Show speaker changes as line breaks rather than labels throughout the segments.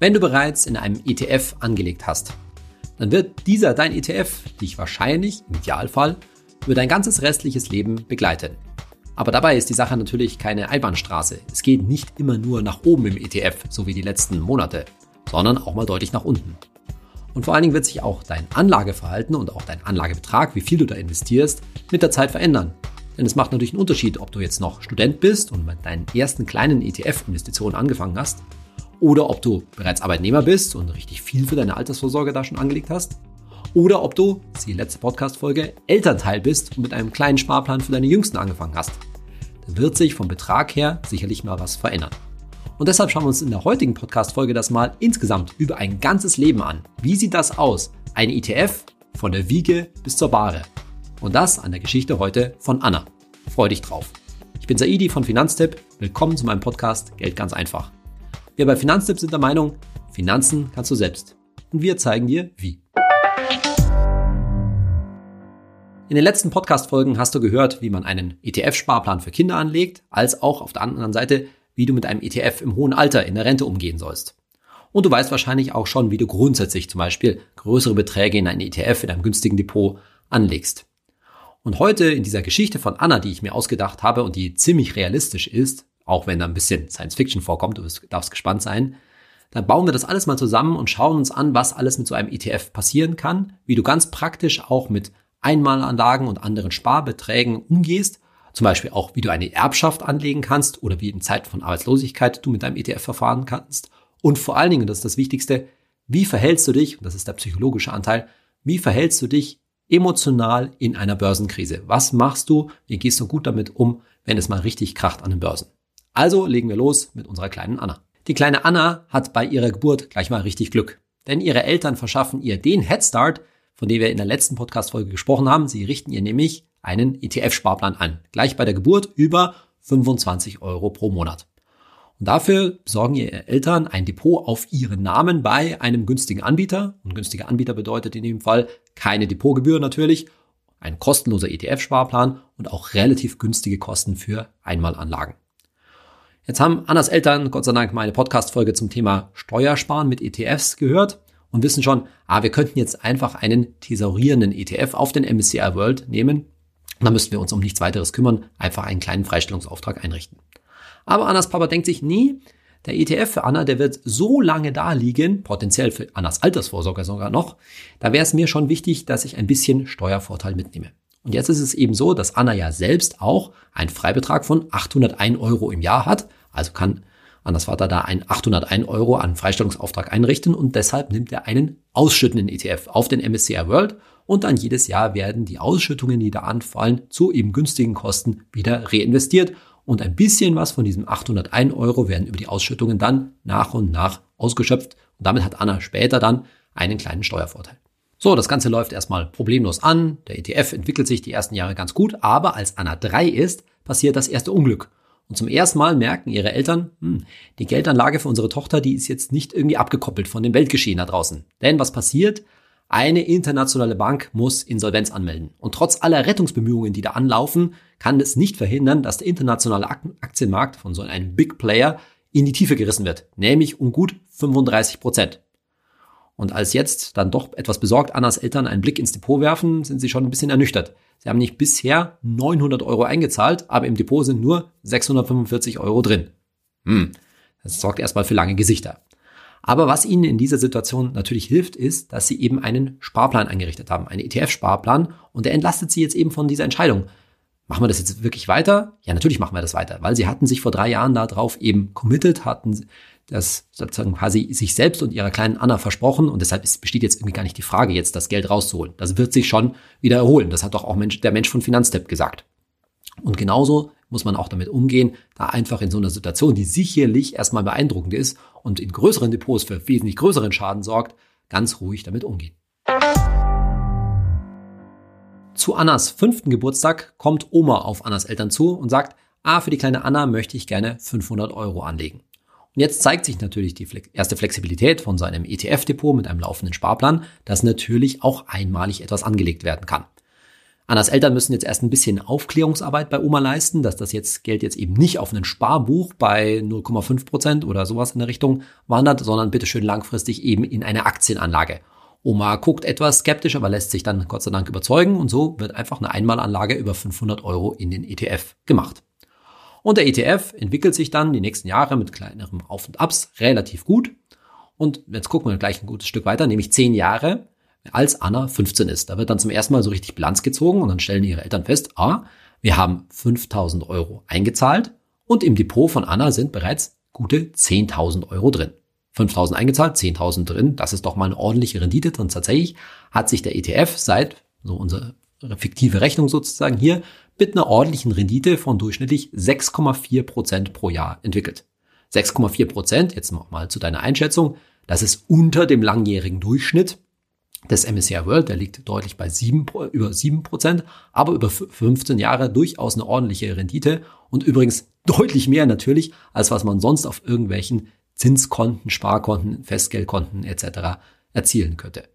Wenn du bereits in einem ETF angelegt hast, dann wird dieser dein ETF dich wahrscheinlich im Idealfall über dein ganzes restliches Leben begleiten. Aber dabei ist die Sache natürlich keine Einbahnstraße. Es geht nicht immer nur nach oben im ETF, so wie die letzten Monate, sondern auch mal deutlich nach unten. Und vor allen Dingen wird sich auch dein Anlageverhalten und auch dein Anlagebetrag, wie viel du da investierst, mit der Zeit verändern. Denn es macht natürlich einen Unterschied, ob du jetzt noch Student bist und mit deinen ersten kleinen ETF-Investitionen angefangen hast oder ob du bereits Arbeitnehmer bist und richtig viel für deine Altersvorsorge da schon angelegt hast oder ob du, die letzte Podcast-Folge, Elternteil bist und mit einem kleinen Sparplan für deine Jüngsten angefangen hast. Da wird sich vom Betrag her sicherlich mal was verändern. Und deshalb schauen wir uns in der heutigen Podcast-Folge das mal insgesamt über ein ganzes Leben an. Wie sieht das aus? Ein ETF von der Wiege bis zur Bahre. Und das an der Geschichte heute von Anna. Freu dich drauf. Ich bin Saidi von Finanztipp. Willkommen zu meinem Podcast Geld ganz einfach. Wir bei Finanztipp sind der Meinung, Finanzen kannst du selbst. Und wir zeigen dir wie. In den letzten Podcast-Folgen hast du gehört, wie man einen ETF-Sparplan für Kinder anlegt, als auch auf der anderen Seite, wie du mit einem ETF im hohen Alter in der Rente umgehen sollst. Und du weißt wahrscheinlich auch schon, wie du grundsätzlich zum Beispiel größere Beträge in ein ETF in einem günstigen Depot anlegst. Und heute in dieser Geschichte von Anna, die ich mir ausgedacht habe und die ziemlich realistisch ist, auch wenn da ein bisschen Science Fiction vorkommt, du darfst gespannt sein. Dann bauen wir das alles mal zusammen und schauen uns an, was alles mit so einem ETF passieren kann, wie du ganz praktisch auch mit Einmalanlagen und anderen Sparbeträgen umgehst, zum Beispiel auch, wie du eine Erbschaft anlegen kannst oder wie in Zeiten von Arbeitslosigkeit du mit deinem ETF verfahren kannst. Und vor allen Dingen, das ist das Wichtigste, wie verhältst du dich, und das ist der psychologische Anteil, wie verhältst du dich emotional in einer Börsenkrise? Was machst du? Wie gehst du gut damit um, wenn es mal richtig kracht an den Börsen? Also legen wir los mit unserer kleinen Anna. Die kleine Anna hat bei ihrer Geburt gleich mal richtig Glück. Denn ihre Eltern verschaffen ihr den Headstart, von dem wir in der letzten Podcast-Folge gesprochen haben. Sie richten ihr nämlich einen ETF-Sparplan an. Gleich bei der Geburt über 25 Euro pro Monat. Und dafür besorgen ihre Eltern ein Depot auf ihren Namen bei einem günstigen Anbieter. Und günstiger Anbieter bedeutet in dem Fall keine Depotgebühr natürlich, ein kostenloser ETF-Sparplan und auch relativ günstige Kosten für Einmalanlagen. Jetzt haben Annas Eltern Gott sei Dank meine Podcast-Folge zum Thema Steuersparen mit ETFs gehört und wissen schon, ah, wir könnten jetzt einfach einen thesaurierenden ETF auf den MSCI World nehmen. Dann müssten wir uns um nichts weiteres kümmern, einfach einen kleinen Freistellungsauftrag einrichten. Aber Annas Papa denkt sich, nee, der ETF für Anna, der wird so lange da liegen, potenziell für Annas Altersvorsorge sogar noch, da wäre es mir schon wichtig, dass ich ein bisschen Steuervorteil mitnehme. Und jetzt ist es eben so, dass Anna ja selbst auch einen Freibetrag von 801 Euro im Jahr hat also kann Anders Vater da ein 801 Euro an Freistellungsauftrag einrichten und deshalb nimmt er einen ausschüttenden ETF auf den MSCI World und dann jedes Jahr werden die Ausschüttungen, die da anfallen, zu eben günstigen Kosten wieder reinvestiert und ein bisschen was von diesem 801 Euro werden über die Ausschüttungen dann nach und nach ausgeschöpft und damit hat Anna später dann einen kleinen Steuervorteil. So, das Ganze läuft erstmal problemlos an, der ETF entwickelt sich die ersten Jahre ganz gut, aber als Anna 3 ist, passiert das erste Unglück. Und zum ersten Mal merken ihre Eltern, hm, die Geldanlage für unsere Tochter, die ist jetzt nicht irgendwie abgekoppelt von dem Weltgeschehen da draußen. Denn was passiert? Eine internationale Bank muss Insolvenz anmelden. Und trotz aller Rettungsbemühungen, die da anlaufen, kann es nicht verhindern, dass der internationale Aktienmarkt von so einem Big Player in die Tiefe gerissen wird. Nämlich um gut 35 Prozent. Und als jetzt dann doch etwas besorgt Annas Eltern einen Blick ins Depot werfen, sind sie schon ein bisschen ernüchtert. Sie haben nicht bisher 900 Euro eingezahlt, aber im Depot sind nur 645 Euro drin. Hm, das sorgt erstmal für lange Gesichter. Aber was Ihnen in dieser Situation natürlich hilft, ist, dass Sie eben einen Sparplan eingerichtet haben, einen ETF-Sparplan, und der entlastet Sie jetzt eben von dieser Entscheidung. Machen wir das jetzt wirklich weiter? Ja, natürlich machen wir das weiter, weil Sie hatten sich vor drei Jahren darauf eben committed, hatten das sozusagen quasi sich selbst und ihrer kleinen Anna versprochen und deshalb ist, besteht jetzt irgendwie gar nicht die Frage, jetzt das Geld rauszuholen. Das wird sich schon wieder erholen. Das hat doch auch Mensch, der Mensch von Finanzstep gesagt. Und genauso muss man auch damit umgehen, da einfach in so einer Situation, die sicherlich erstmal beeindruckend ist und in größeren Depots für wesentlich größeren Schaden sorgt, ganz ruhig damit umgehen. Zu Annas fünften Geburtstag kommt Oma auf Annas Eltern zu und sagt, ah, für die kleine Anna möchte ich gerne 500 Euro anlegen. Und jetzt zeigt sich natürlich die erste Flexibilität von seinem ETF-Depot mit einem laufenden Sparplan, dass natürlich auch einmalig etwas angelegt werden kann. Annas Eltern müssen jetzt erst ein bisschen Aufklärungsarbeit bei Oma leisten, dass das jetzt Geld jetzt eben nicht auf ein Sparbuch bei 0,5 Prozent oder sowas in der Richtung wandert, sondern bitteschön langfristig eben in eine Aktienanlage. Oma guckt etwas skeptisch, aber lässt sich dann Gott sei Dank überzeugen und so wird einfach eine Einmalanlage über 500 Euro in den ETF gemacht. Und der ETF entwickelt sich dann die nächsten Jahre mit kleinerem Auf und Abs relativ gut. Und jetzt gucken wir gleich ein gutes Stück weiter, nämlich 10 Jahre als Anna 15 ist. Da wird dann zum ersten Mal so richtig Bilanz gezogen und dann stellen ihre Eltern fest, ah, wir haben 5000 Euro eingezahlt und im Depot von Anna sind bereits gute 10.000 Euro drin. 5.000 eingezahlt, 10.000 drin, das ist doch mal eine ordentliche Rendite. Und tatsächlich hat sich der ETF seit, so unsere fiktive Rechnung sozusagen hier, mit einer ordentlichen Rendite von durchschnittlich 6,4 Prozent pro Jahr entwickelt. 6,4 Prozent, jetzt mal zu deiner Einschätzung, das ist unter dem langjährigen Durchschnitt des MSCI World, der liegt deutlich bei 7, über 7 Prozent, aber über 15 Jahre durchaus eine ordentliche Rendite und übrigens deutlich mehr natürlich, als was man sonst auf irgendwelchen Zinskonten, Sparkonten, Festgeldkonten etc. erzielen könnte.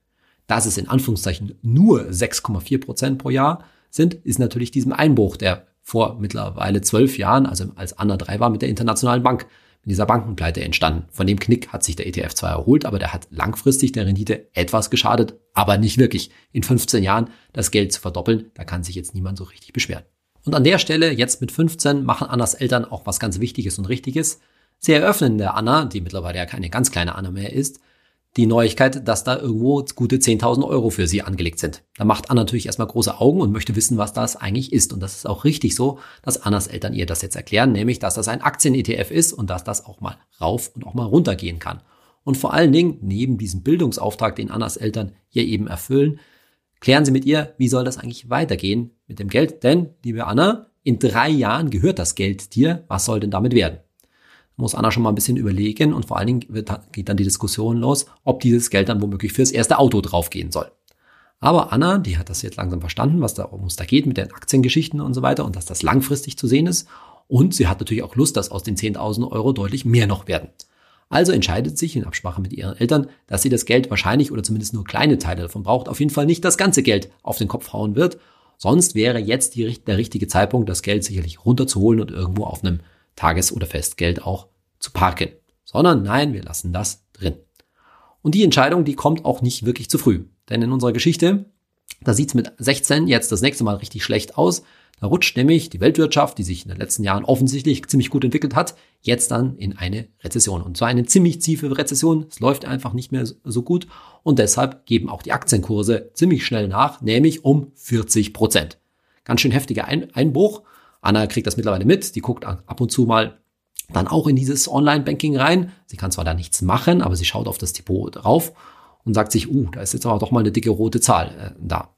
Dass es in Anführungszeichen nur 6,4 Prozent pro Jahr sind, ist natürlich diesem Einbruch, der vor mittlerweile zwölf Jahren, also als Anna 3 war, mit der Internationalen Bank mit dieser Bankenpleite entstanden. Von dem Knick hat sich der ETF zwar erholt, aber der hat langfristig der Rendite etwas geschadet, aber nicht wirklich. In 15 Jahren das Geld zu verdoppeln, da kann sich jetzt niemand so richtig beschweren. Und an der Stelle, jetzt mit 15, machen Annas Eltern auch was ganz Wichtiges und Richtiges. Sie eröffnen der Anna, die mittlerweile ja keine ganz kleine Anna mehr ist, die Neuigkeit, dass da irgendwo gute 10.000 Euro für sie angelegt sind. Da macht Anna natürlich erstmal große Augen und möchte wissen, was das eigentlich ist. Und das ist auch richtig so, dass Annas Eltern ihr das jetzt erklären, nämlich, dass das ein Aktien-ETF ist und dass das auch mal rauf und auch mal runter gehen kann. Und vor allen Dingen, neben diesem Bildungsauftrag, den Annas Eltern hier eben erfüllen, klären Sie mit ihr, wie soll das eigentlich weitergehen mit dem Geld? Denn, liebe Anna, in drei Jahren gehört das Geld dir. Was soll denn damit werden? Muss Anna schon mal ein bisschen überlegen und vor allen Dingen wird, geht dann die Diskussion los, ob dieses Geld dann womöglich fürs erste Auto draufgehen soll. Aber Anna, die hat das jetzt langsam verstanden, was da, um es da geht mit den Aktiengeschichten und so weiter und dass das langfristig zu sehen ist. Und sie hat natürlich auch Lust, dass aus den 10.000 Euro deutlich mehr noch werden. Also entscheidet sich in Absprache mit ihren Eltern, dass sie das Geld wahrscheinlich oder zumindest nur kleine Teile davon braucht, auf jeden Fall nicht das ganze Geld auf den Kopf hauen wird. Sonst wäre jetzt die, der richtige Zeitpunkt, das Geld sicherlich runterzuholen und irgendwo auf einem Tages- oder Festgeld auch zu parken, sondern nein, wir lassen das drin. Und die Entscheidung, die kommt auch nicht wirklich zu früh. Denn in unserer Geschichte, da sieht's mit 16 jetzt das nächste Mal richtig schlecht aus. Da rutscht nämlich die Weltwirtschaft, die sich in den letzten Jahren offensichtlich ziemlich gut entwickelt hat, jetzt dann in eine Rezession. Und zwar eine ziemlich tiefe Rezession. Es läuft einfach nicht mehr so gut. Und deshalb geben auch die Aktienkurse ziemlich schnell nach, nämlich um 40 Prozent. Ganz schön heftiger Einbruch. Anna kriegt das mittlerweile mit. Die guckt ab und zu mal dann auch in dieses Online-Banking rein. Sie kann zwar da nichts machen, aber sie schaut auf das Depot drauf und sagt sich, uh, da ist jetzt aber doch mal eine dicke rote Zahl äh, da.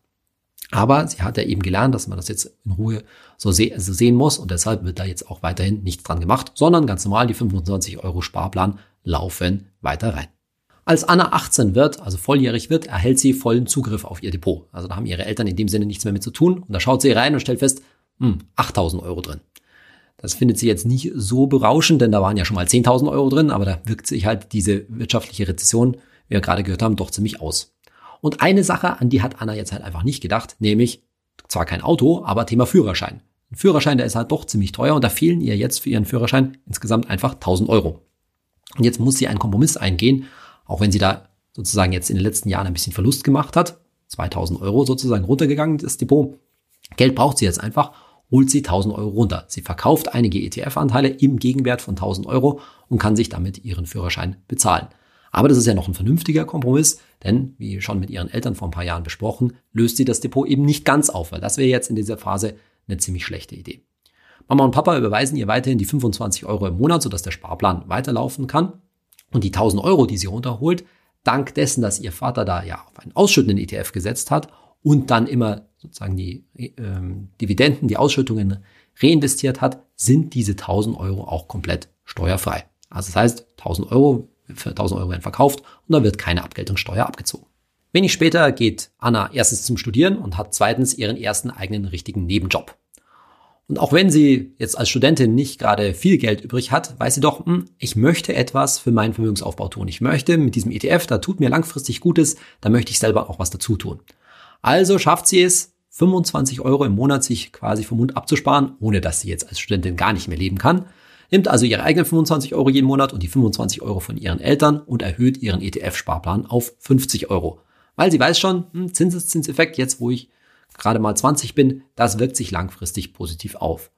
Aber sie hat ja eben gelernt, dass man das jetzt in Ruhe so, se so sehen muss und deshalb wird da jetzt auch weiterhin nichts dran gemacht, sondern ganz normal die 25 Euro Sparplan laufen weiter rein. Als Anna 18 wird, also volljährig wird, erhält sie vollen Zugriff auf ihr Depot. Also da haben ihre Eltern in dem Sinne nichts mehr mit zu tun. Und da schaut sie rein und stellt fest, hm, 8000 Euro drin. Das findet sie jetzt nicht so berauschend, denn da waren ja schon mal 10.000 Euro drin, aber da wirkt sich halt diese wirtschaftliche Rezession, wie wir gerade gehört haben, doch ziemlich aus. Und eine Sache, an die hat Anna jetzt halt einfach nicht gedacht, nämlich zwar kein Auto, aber Thema Führerschein. Ein Führerschein, der ist halt doch ziemlich teuer und da fehlen ihr jetzt für ihren Führerschein insgesamt einfach 1000 Euro. Und jetzt muss sie einen Kompromiss eingehen, auch wenn sie da sozusagen jetzt in den letzten Jahren ein bisschen Verlust gemacht hat. 2000 Euro sozusagen runtergegangen, das Depot. Geld braucht sie jetzt einfach holt sie 1000 Euro runter. Sie verkauft einige ETF-Anteile im Gegenwert von 1000 Euro und kann sich damit ihren Führerschein bezahlen. Aber das ist ja noch ein vernünftiger Kompromiss, denn wie schon mit ihren Eltern vor ein paar Jahren besprochen, löst sie das Depot eben nicht ganz auf, weil das wäre jetzt in dieser Phase eine ziemlich schlechte Idee. Mama und Papa überweisen ihr weiterhin die 25 Euro im Monat, sodass der Sparplan weiterlaufen kann. Und die 1000 Euro, die sie runterholt, dank dessen, dass ihr Vater da ja auf einen ausschüttenden ETF gesetzt hat und dann immer sozusagen die ähm, Dividenden, die Ausschüttungen reinvestiert hat, sind diese 1000 Euro auch komplett steuerfrei. Also das heißt, 1000 Euro, für 1000 Euro werden verkauft und da wird keine Abgeltungssteuer abgezogen. Wenig später geht Anna erstens zum Studieren und hat zweitens ihren ersten eigenen richtigen Nebenjob. Und auch wenn sie jetzt als Studentin nicht gerade viel Geld übrig hat, weiß sie doch, hm, ich möchte etwas für meinen Vermögensaufbau tun. Ich möchte mit diesem ETF, da tut mir langfristig Gutes, da möchte ich selber auch was dazu tun. Also schafft sie es, 25 Euro im Monat sich quasi vom Mund abzusparen, ohne dass sie jetzt als Studentin gar nicht mehr leben kann. Nimmt also ihre eigenen 25 Euro jeden Monat und die 25 Euro von ihren Eltern und erhöht ihren ETF-Sparplan auf 50 Euro. Weil sie weiß schon, hm, Zinseszinseffekt, jetzt wo ich gerade mal 20 bin, das wirkt sich langfristig positiv auf,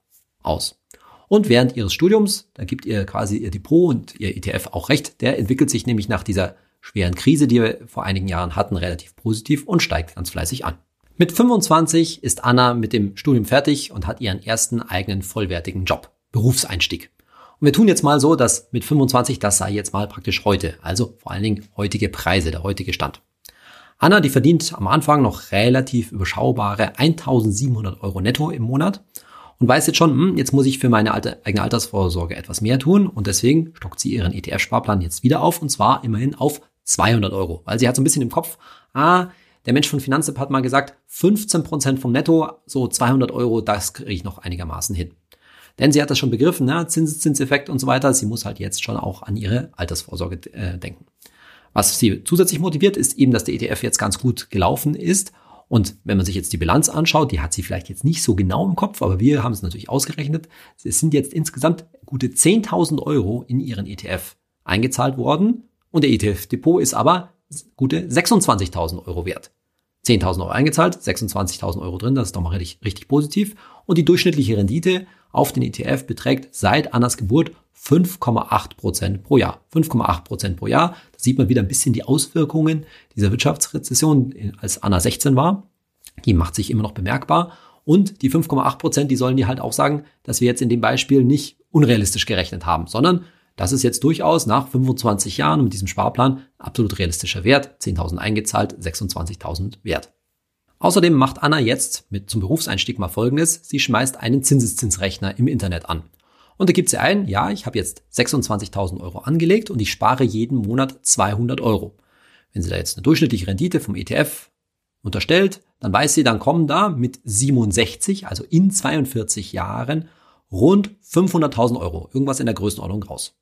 aus. Und während ihres Studiums, da gibt ihr quasi ihr Depot und ihr ETF auch recht, der entwickelt sich nämlich nach dieser schweren Krise, die wir vor einigen Jahren hatten, relativ positiv und steigt ganz fleißig an. Mit 25 ist Anna mit dem Studium fertig und hat ihren ersten eigenen vollwertigen Job, Berufseinstieg. Und wir tun jetzt mal so, dass mit 25, das sei jetzt mal praktisch heute, also vor allen Dingen heutige Preise, der heutige Stand. Anna, die verdient am Anfang noch relativ überschaubare 1700 Euro netto im Monat und weiß jetzt schon, hm, jetzt muss ich für meine alte, eigene Altersvorsorge etwas mehr tun und deswegen stockt sie ihren ETF-Sparplan jetzt wieder auf und zwar immerhin auf 200 Euro, weil sie hat so ein bisschen im Kopf, ah, der Mensch von Finanztipp hat mal gesagt, 15 Prozent vom Netto, so 200 Euro, das kriege ich noch einigermaßen hin. Denn sie hat das schon begriffen, ne? Zinseszinseffekt und so weiter. Sie muss halt jetzt schon auch an ihre Altersvorsorge äh, denken. Was sie zusätzlich motiviert, ist eben, dass der ETF jetzt ganz gut gelaufen ist. Und wenn man sich jetzt die Bilanz anschaut, die hat sie vielleicht jetzt nicht so genau im Kopf, aber wir haben es natürlich ausgerechnet. Es sind jetzt insgesamt gute 10.000 Euro in ihren ETF eingezahlt worden. Und der ETF-Depot ist aber gute 26.000 Euro wert. 10.000 Euro eingezahlt, 26.000 Euro drin, das ist doch mal richtig, richtig positiv. Und die durchschnittliche Rendite auf den ETF beträgt seit Annas Geburt 5,8 Prozent pro Jahr. 5,8 Prozent pro Jahr. Da sieht man wieder ein bisschen die Auswirkungen dieser Wirtschaftsrezession, als Anna 16 war. Die macht sich immer noch bemerkbar. Und die 5,8 Prozent, die sollen dir halt auch sagen, dass wir jetzt in dem Beispiel nicht unrealistisch gerechnet haben, sondern das ist jetzt durchaus nach 25 Jahren mit diesem Sparplan absolut realistischer Wert. 10.000 eingezahlt, 26.000 wert. Außerdem macht Anna jetzt mit zum Berufseinstieg mal Folgendes. Sie schmeißt einen Zinseszinsrechner im Internet an. Und da gibt sie ein, ja, ich habe jetzt 26.000 Euro angelegt und ich spare jeden Monat 200 Euro. Wenn sie da jetzt eine durchschnittliche Rendite vom ETF unterstellt, dann weiß sie, dann kommen da mit 67, also in 42 Jahren, rund 500.000 Euro, irgendwas in der Größenordnung raus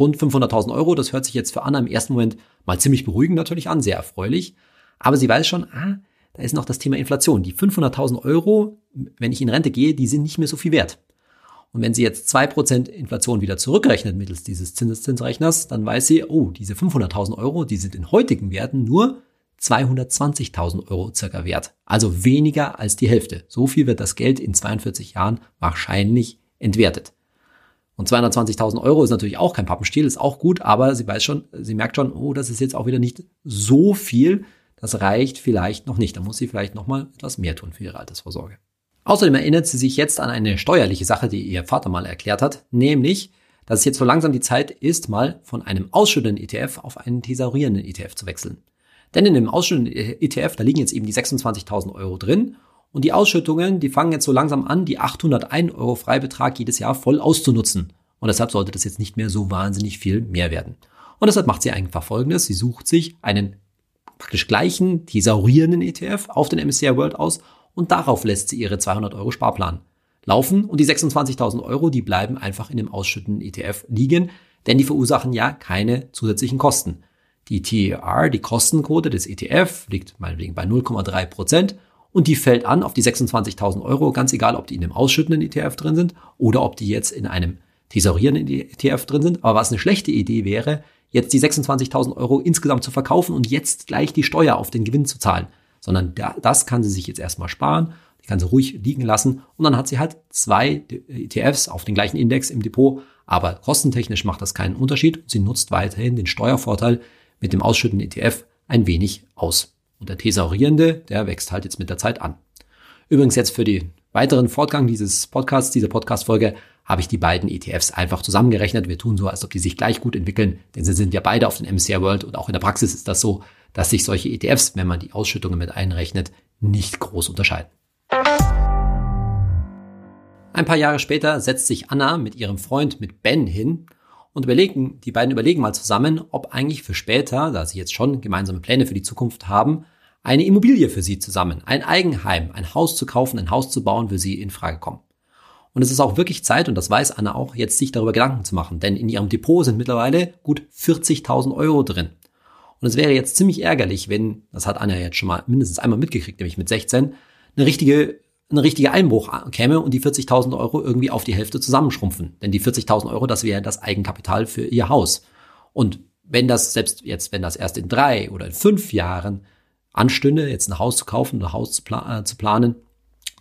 rund 500.000 Euro. Das hört sich jetzt für Anna im ersten Moment mal ziemlich beruhigend natürlich an, sehr erfreulich. Aber sie weiß schon, ah, da ist noch das Thema Inflation. Die 500.000 Euro, wenn ich in Rente gehe, die sind nicht mehr so viel wert. Und wenn sie jetzt zwei Prozent Inflation wieder zurückrechnet mittels dieses Zinseszinsrechners, dann weiß sie, oh, diese 500.000 Euro, die sind in heutigen Werten nur 220.000 Euro circa wert. Also weniger als die Hälfte. So viel wird das Geld in 42 Jahren wahrscheinlich entwertet. Und 220.000 Euro ist natürlich auch kein Pappenstiel, ist auch gut, aber sie weiß schon, sie merkt schon, oh, das ist jetzt auch wieder nicht so viel. Das reicht vielleicht noch nicht. Da muss sie vielleicht noch mal etwas mehr tun für ihre Altersvorsorge. Außerdem erinnert sie sich jetzt an eine steuerliche Sache, die ihr Vater mal erklärt hat, nämlich, dass es jetzt so langsam die Zeit ist, mal von einem ausschüttenden ETF auf einen thesaurierenden ETF zu wechseln. Denn in dem ausschüttenden ETF, da liegen jetzt eben die 26.000 Euro drin und die Ausschüttungen, die fangen jetzt so langsam an, die 801 Euro Freibetrag jedes Jahr voll auszunutzen. Und deshalb sollte das jetzt nicht mehr so wahnsinnig viel mehr werden. Und deshalb macht sie einfach Folgendes. Sie sucht sich einen praktisch gleichen thesaurierenden ETF auf den MSCI World aus und darauf lässt sie ihre 200 Euro Sparplan laufen und die 26.000 Euro, die bleiben einfach in dem ausschüttenden ETF liegen, denn die verursachen ja keine zusätzlichen Kosten. Die TER, die Kostenquote des ETF, liegt meinetwegen bei 0,3 Prozent und die fällt an auf die 26.000 Euro, ganz egal, ob die in dem ausschüttenden ETF drin sind oder ob die jetzt in einem thesaurierenden ETF drin sind. Aber was eine schlechte Idee wäre, jetzt die 26.000 Euro insgesamt zu verkaufen und jetzt gleich die Steuer auf den Gewinn zu zahlen. Sondern das kann sie sich jetzt erstmal sparen, die kann sie ruhig liegen lassen und dann hat sie halt zwei ETFs auf den gleichen Index im Depot, aber kostentechnisch macht das keinen Unterschied sie nutzt weiterhin den Steuervorteil mit dem ausschüttenden ETF ein wenig aus. Und der thesaurierende, der wächst halt jetzt mit der Zeit an. Übrigens jetzt für den weiteren Fortgang dieses Podcasts, dieser Podcast-Folge, habe ich die beiden ETFs einfach zusammengerechnet. Wir tun so, als ob die sich gleich gut entwickeln, denn sie sind ja beide auf den MSCI World und auch in der Praxis ist das so, dass sich solche ETFs, wenn man die Ausschüttungen mit einrechnet, nicht groß unterscheiden. Ein paar Jahre später setzt sich Anna mit ihrem Freund, mit Ben hin und überlegen, die beiden überlegen mal zusammen, ob eigentlich für später, da sie jetzt schon gemeinsame Pläne für die Zukunft haben, eine Immobilie für sie zusammen, ein Eigenheim, ein Haus zu kaufen, ein Haus zu bauen, für sie in Frage kommen. Und es ist auch wirklich Zeit, und das weiß Anna auch, jetzt sich darüber Gedanken zu machen, denn in ihrem Depot sind mittlerweile gut 40.000 Euro drin. Und es wäre jetzt ziemlich ärgerlich, wenn, das hat Anna jetzt schon mal mindestens einmal mitgekriegt, nämlich mit 16, eine richtige, ein richtiger Einbruch käme und die 40.000 Euro irgendwie auf die Hälfte zusammenschrumpfen. Denn die 40.000 Euro, das wäre das Eigenkapital für ihr Haus. Und wenn das, selbst jetzt, wenn das erst in drei oder in fünf Jahren anstünde, jetzt ein Haus zu kaufen, ein Haus zu, pla äh, zu planen,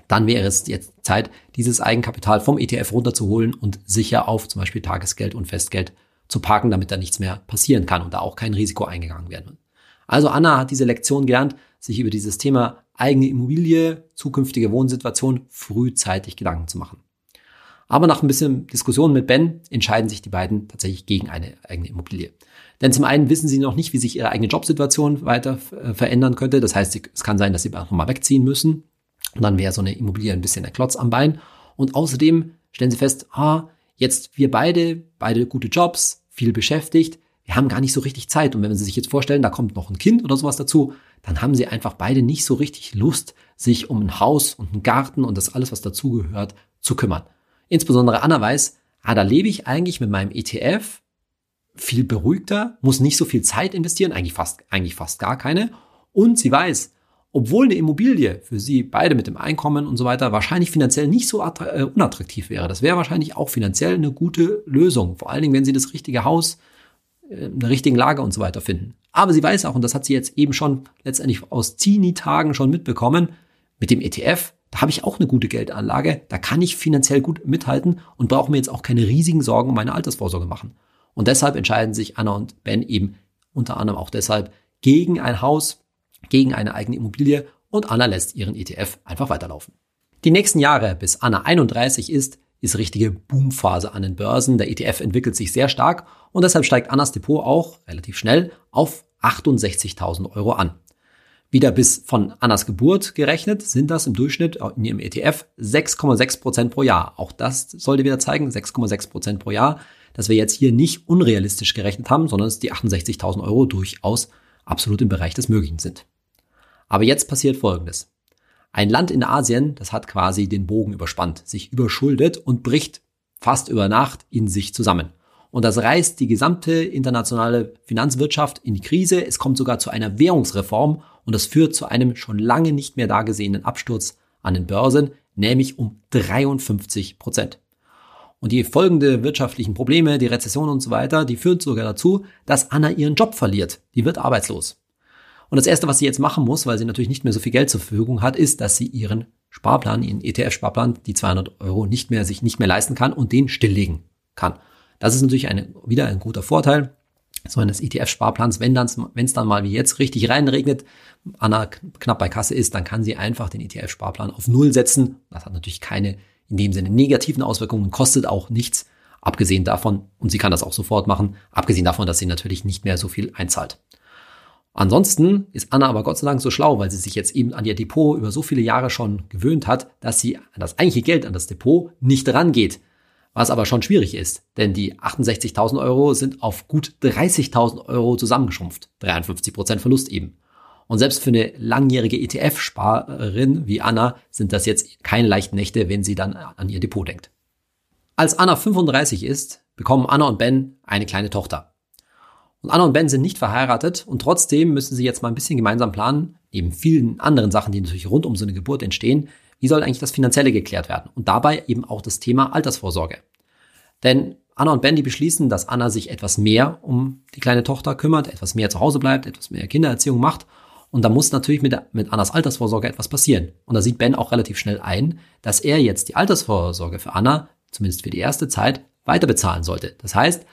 dann wäre es jetzt Zeit, dieses Eigenkapital vom ETF runterzuholen und sicher auf zum Beispiel Tagesgeld und Festgeld zu parken, damit da nichts mehr passieren kann und da auch kein Risiko eingegangen werden. Also Anna hat diese Lektion gelernt, sich über dieses Thema eigene Immobilie, zukünftige Wohnsituation frühzeitig Gedanken zu machen. Aber nach ein bisschen Diskussion mit Ben entscheiden sich die beiden tatsächlich gegen eine eigene Immobilie. Denn zum einen wissen sie noch nicht, wie sich ihre eigene Jobsituation weiter äh, verändern könnte. Das heißt, es kann sein, dass sie auch nochmal wegziehen müssen. Und dann wäre so eine Immobilie ein bisschen der Klotz am Bein. Und außerdem stellen sie fest, ah, jetzt wir beide, beide gute Jobs, viel beschäftigt, wir haben gar nicht so richtig Zeit. Und wenn Sie sich jetzt vorstellen, da kommt noch ein Kind oder sowas dazu, dann haben sie einfach beide nicht so richtig Lust, sich um ein Haus und einen Garten und das alles, was dazugehört, zu kümmern. Insbesondere Anna weiß, ah, da lebe ich eigentlich mit meinem ETF viel beruhigter, muss nicht so viel Zeit investieren, eigentlich fast, eigentlich fast gar keine. Und sie weiß, obwohl eine Immobilie für sie beide mit dem Einkommen und so weiter wahrscheinlich finanziell nicht so äh, unattraktiv wäre. Das wäre wahrscheinlich auch finanziell eine gute Lösung. Vor allen Dingen, wenn sie das richtige Haus in der richtigen Lage und so weiter finden. Aber sie weiß auch, und das hat sie jetzt eben schon letztendlich aus Zini-Tagen schon mitbekommen, mit dem ETF, da habe ich auch eine gute Geldanlage, da kann ich finanziell gut mithalten und brauche mir jetzt auch keine riesigen Sorgen um meine Altersvorsorge machen. Und deshalb entscheiden sich Anna und Ben eben unter anderem auch deshalb gegen ein Haus, gegen eine eigene Immobilie und Anna lässt ihren ETF einfach weiterlaufen. Die nächsten Jahre, bis Anna 31 ist, ist richtige Boomphase an den Börsen. Der ETF entwickelt sich sehr stark und deshalb steigt Annas Depot auch relativ schnell auf 68.000 Euro an. Wieder bis von Annas Geburt gerechnet sind das im Durchschnitt in ihrem ETF 6,6 Prozent pro Jahr. Auch das sollte wieder zeigen, 6,6 Prozent pro Jahr, dass wir jetzt hier nicht unrealistisch gerechnet haben, sondern dass die 68.000 Euro durchaus absolut im Bereich des Möglichen sind. Aber jetzt passiert Folgendes. Ein Land in Asien, das hat quasi den Bogen überspannt, sich überschuldet und bricht fast über Nacht in sich zusammen. Und das reißt die gesamte internationale Finanzwirtschaft in die Krise. Es kommt sogar zu einer Währungsreform und das führt zu einem schon lange nicht mehr dagesehenen Absturz an den Börsen, nämlich um 53 Prozent. Und die folgende wirtschaftlichen Probleme, die Rezession und so weiter, die führen sogar dazu, dass Anna ihren Job verliert. Die wird arbeitslos. Und das Erste, was sie jetzt machen muss, weil sie natürlich nicht mehr so viel Geld zur Verfügung hat, ist, dass sie ihren Sparplan, ihren ETF-Sparplan, die 200 Euro nicht mehr, sich nicht mehr leisten kann und den stilllegen kann. Das ist natürlich eine, wieder ein guter Vorteil so eines ETF-Sparplans, wenn es dann mal wie jetzt richtig reinregnet, Anna knapp bei Kasse ist, dann kann sie einfach den ETF-Sparplan auf Null setzen. Das hat natürlich keine in dem Sinne negativen Auswirkungen, kostet auch nichts, abgesehen davon, und sie kann das auch sofort machen, abgesehen davon, dass sie natürlich nicht mehr so viel einzahlt. Ansonsten ist Anna aber Gott sei Dank so schlau, weil sie sich jetzt eben an ihr Depot über so viele Jahre schon gewöhnt hat, dass sie an das eigentliche Geld, an das Depot nicht rangeht. Was aber schon schwierig ist, denn die 68.000 Euro sind auf gut 30.000 Euro zusammengeschrumpft. 53 Prozent Verlust eben. Und selbst für eine langjährige ETF-Sparerin wie Anna sind das jetzt keine leichten Nächte, wenn sie dann an ihr Depot denkt. Als Anna 35 ist, bekommen Anna und Ben eine kleine Tochter. Und Anna und Ben sind nicht verheiratet und trotzdem müssen sie jetzt mal ein bisschen gemeinsam planen, neben vielen anderen Sachen, die natürlich rund um so eine Geburt entstehen, wie soll eigentlich das Finanzielle geklärt werden? Und dabei eben auch das Thema Altersvorsorge. Denn Anna und Ben, die beschließen, dass Anna sich etwas mehr um die kleine Tochter kümmert, etwas mehr zu Hause bleibt, etwas mehr Kindererziehung macht. Und da muss natürlich mit, mit Annas Altersvorsorge etwas passieren. Und da sieht Ben auch relativ schnell ein, dass er jetzt die Altersvorsorge für Anna, zumindest für die erste Zeit, weiter bezahlen sollte. Das heißt,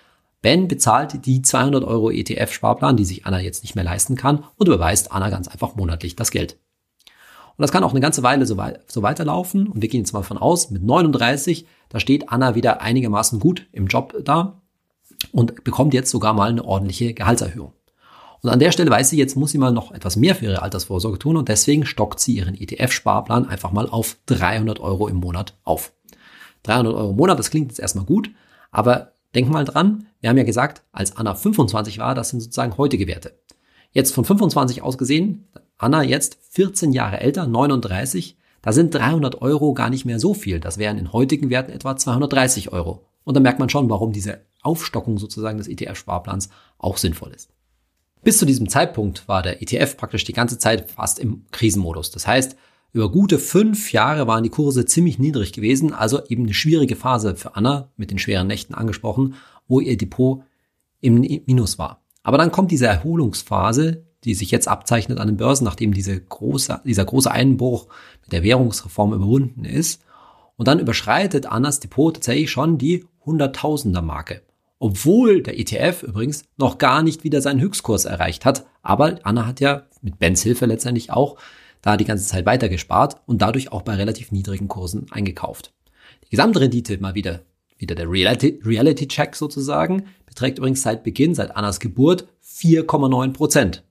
Ben bezahlt die 200 Euro ETF-Sparplan, die sich Anna jetzt nicht mehr leisten kann und überweist Anna ganz einfach monatlich das Geld. Und das kann auch eine ganze Weile so, wei so weiterlaufen. Und wir gehen jetzt mal von aus, mit 39, da steht Anna wieder einigermaßen gut im Job da und bekommt jetzt sogar mal eine ordentliche Gehaltserhöhung. Und an der Stelle weiß sie, jetzt muss sie mal noch etwas mehr für ihre Altersvorsorge tun und deswegen stockt sie ihren ETF-Sparplan einfach mal auf 300 Euro im Monat auf. 300 Euro im Monat, das klingt jetzt erstmal gut, aber Denk mal dran, wir haben ja gesagt, als Anna 25 war, das sind sozusagen heutige Werte. Jetzt von 25 aus gesehen, Anna jetzt 14 Jahre älter, 39, da sind 300 Euro gar nicht mehr so viel. Das wären in heutigen Werten etwa 230 Euro. Und da merkt man schon, warum diese Aufstockung sozusagen des ETF-Sparplans auch sinnvoll ist. Bis zu diesem Zeitpunkt war der ETF praktisch die ganze Zeit fast im Krisenmodus. Das heißt, Über gute fünf Jahre waren die Kurse ziemlich niedrig gewesen, also eben eine schwierige Phase für Anna, mit den schweren Nächten angesprochen, wo ihr Depot im Minus war. Aber dann kommt diese Erholungsphase, die sich jetzt abzeichnet an den Börsen, nachdem diese große, dieser große Einbruch mit der Währungsreform überwunden ist. Und dann überschreitet Annas Depot tatsächlich schon die Hunderttausender Marke. Obwohl der ETF übrigens noch gar nicht wieder seinen Höchstkurs erreicht hat. Aber Anna hat ja mit Bens Hilfe letztendlich auch da die ganze Zeit weiter gespart und dadurch auch bei relativ niedrigen Kursen eingekauft. Die Gesamtrendite mal wieder, wieder der Reality, Check sozusagen, beträgt übrigens seit Beginn, seit Annas Geburt 4,9 Prozent.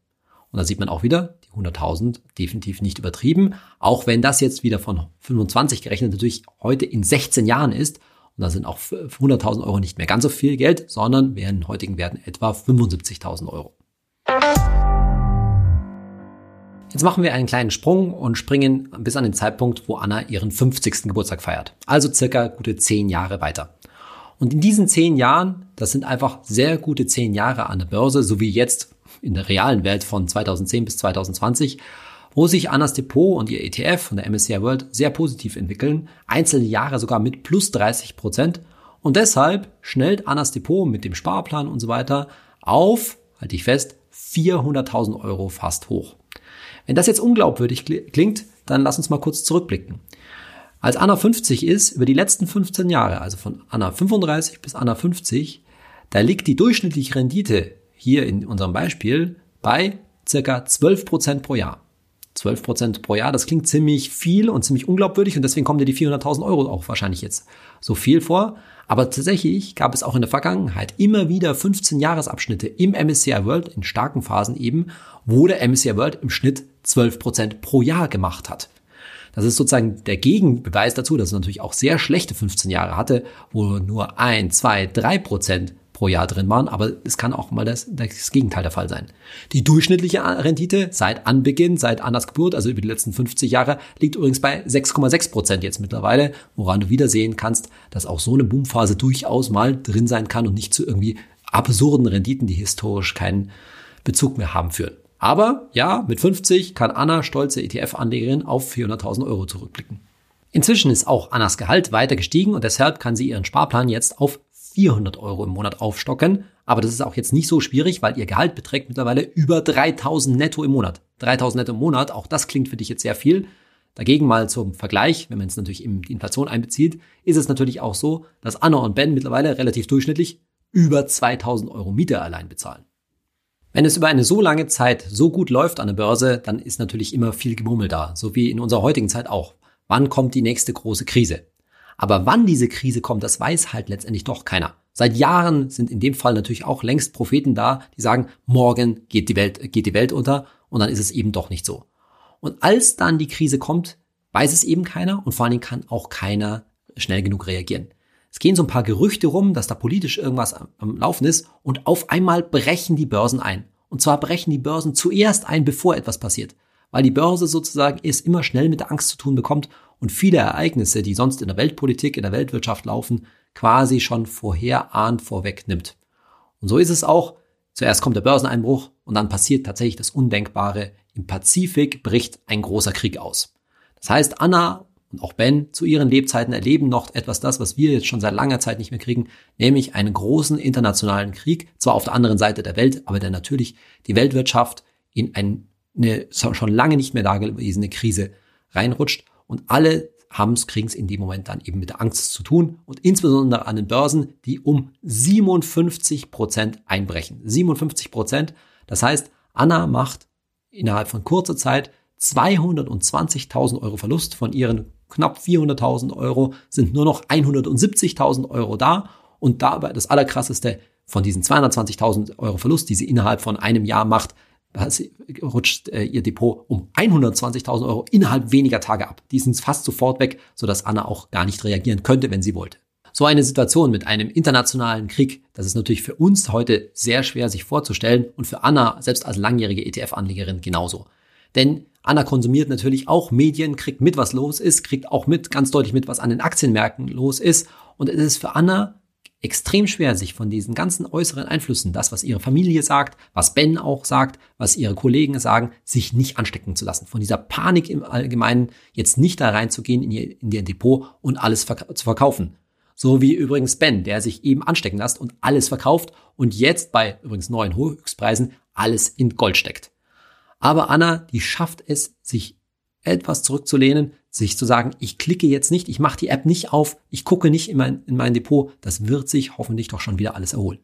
Und da sieht man auch wieder, die 100.000 definitiv nicht übertrieben, auch wenn das jetzt wieder von 25 gerechnet natürlich heute in 16 Jahren ist. Und da sind auch 100.000 Euro nicht mehr ganz so viel Geld, sondern wären in heutigen Werten etwa 75.000 Euro. Jetzt machen wir einen kleinen Sprung und springen bis an den Zeitpunkt, wo Anna ihren 50. Geburtstag feiert. Also circa gute 10 Jahre weiter. Und in diesen 10 Jahren, das sind einfach sehr gute 10 Jahre an der Börse, so wie jetzt in der realen Welt von 2010 bis 2020, wo sich Annas Depot und ihr ETF von der MSCI World sehr positiv entwickeln, einzelne Jahre sogar mit plus 30 Prozent. Und deshalb schnellt Annas Depot mit dem Sparplan und so weiter auf, halte ich fest, 400.000 Euro fast hoch. Wenn das jetzt unglaubwürdig klingt, dann lass uns mal kurz zurückblicken. Als Anna 50 ist, über die letzten 15 Jahre, also von Anna 35 bis Anna 50, da liegt die durchschnittliche Rendite hier in unserem Beispiel bei circa 12 Prozent pro Jahr. 12 Prozent pro Jahr, das klingt ziemlich viel und ziemlich unglaubwürdig und deswegen kommen dir die 400.000 Euro auch wahrscheinlich jetzt so viel vor. Aber tatsächlich gab es auch in der Vergangenheit immer wieder 15 Jahresabschnitte im MSCI World, in starken Phasen eben, wo der MSCI World im Schnitt 12 Prozent pro Jahr gemacht hat. Das ist sozusagen der Gegenbeweis dazu, dass es natürlich auch sehr schlechte 15 Jahre hatte, wo nur ein, zwei, drei Prozent pro Jahr drin waren, aber es kann auch mal das, das Gegenteil der Fall sein. Die durchschnittliche Rendite seit Anbeginn, seit Annas Geburt, also über die letzten 50 Jahre, liegt übrigens bei 6,6 Prozent jetzt mittlerweile, woran du wieder sehen kannst, dass auch so eine Boomphase durchaus mal drin sein kann und nicht zu irgendwie absurden Renditen, die historisch keinen Bezug mehr haben, führen. Aber ja, mit 50 kann Anna, stolze ETF-Anlegerin, auf 400.000 Euro zurückblicken. Inzwischen ist auch Annas Gehalt weiter gestiegen und deshalb kann sie ihren Sparplan jetzt auf 400 Euro im Monat aufstocken. Aber das ist auch jetzt nicht so schwierig, weil ihr Gehalt beträgt mittlerweile über 3000 netto im Monat. 3000 netto im Monat, auch das klingt für dich jetzt sehr viel. Dagegen mal zum Vergleich, wenn man es natürlich in die Inflation einbezieht, ist es natürlich auch so, dass Anna und Ben mittlerweile relativ durchschnittlich über 2000 Euro Miete allein bezahlen. Wenn es über eine so lange Zeit so gut läuft an der Börse, dann ist natürlich immer viel Gemummel da, so wie in unserer heutigen Zeit auch. Wann kommt die nächste große Krise? Aber wann diese Krise kommt, das weiß halt letztendlich doch keiner. Seit Jahren sind in dem Fall natürlich auch längst Propheten da, die sagen, morgen geht die Welt, geht die Welt unter und dann ist es eben doch nicht so. Und als dann die Krise kommt, weiß es eben keiner und vor allen Dingen kann auch keiner schnell genug reagieren. Es gehen so ein paar Gerüchte rum, dass da politisch irgendwas am Laufen ist und auf einmal brechen die Börsen ein. Und zwar brechen die Börsen zuerst ein, bevor etwas passiert. Weil die Börse sozusagen es immer schnell mit der Angst zu tun bekommt und viele Ereignisse, die sonst in der Weltpolitik, in der Weltwirtschaft laufen, quasi schon vorherahnt vorwegnimmt. Und so ist es auch. Zuerst kommt der Börseneinbruch und dann passiert tatsächlich das Undenkbare. Im Pazifik bricht ein großer Krieg aus. Das heißt, Anna und auch Ben zu ihren Lebzeiten erleben noch etwas das, was wir jetzt schon seit langer Zeit nicht mehr kriegen, nämlich einen großen internationalen Krieg, zwar auf der anderen Seite der Welt, aber der natürlich die Weltwirtschaft in eine schon lange nicht mehr dagewesene Krise reinrutscht und alle haben es, kriegen es in dem Moment dann eben mit der Angst zu tun und insbesondere an den Börsen, die um 57 Prozent einbrechen. 57 Prozent. Das heißt, Anna macht innerhalb von kurzer Zeit 220.000 Euro Verlust von ihren knapp 400.000 Euro sind nur noch 170.000 Euro da und dabei das allerkrasseste von diesen 220.000 Euro Verlust, die sie innerhalb von einem Jahr macht, rutscht äh, ihr Depot um 120.000 Euro innerhalb weniger Tage ab. Die sind fast sofort weg, sodass Anna auch gar nicht reagieren könnte, wenn sie wollte. So eine Situation mit einem internationalen Krieg, das ist natürlich für uns heute sehr schwer sich vorzustellen und für Anna, selbst als langjährige ETF-Anlegerin, genauso. Denn Anna konsumiert natürlich auch Medien, kriegt mit, was los ist, kriegt auch mit, ganz deutlich mit, was an den Aktienmärkten los ist. Und es ist für Anna extrem schwer, sich von diesen ganzen äußeren Einflüssen, das, was ihre Familie sagt, was Ben auch sagt, was ihre Kollegen sagen, sich nicht anstecken zu lassen. Von dieser Panik im Allgemeinen jetzt nicht da reinzugehen in ihr, in ihr Depot und alles verk zu verkaufen. So wie übrigens Ben, der sich eben anstecken lässt und alles verkauft und jetzt bei übrigens neuen Höchstpreisen alles in Gold steckt. Aber Anna, die schafft es, sich etwas zurückzulehnen, sich zu sagen, ich klicke jetzt nicht, ich mache die App nicht auf, ich gucke nicht in mein, in mein Depot, das wird sich hoffentlich doch schon wieder alles erholen.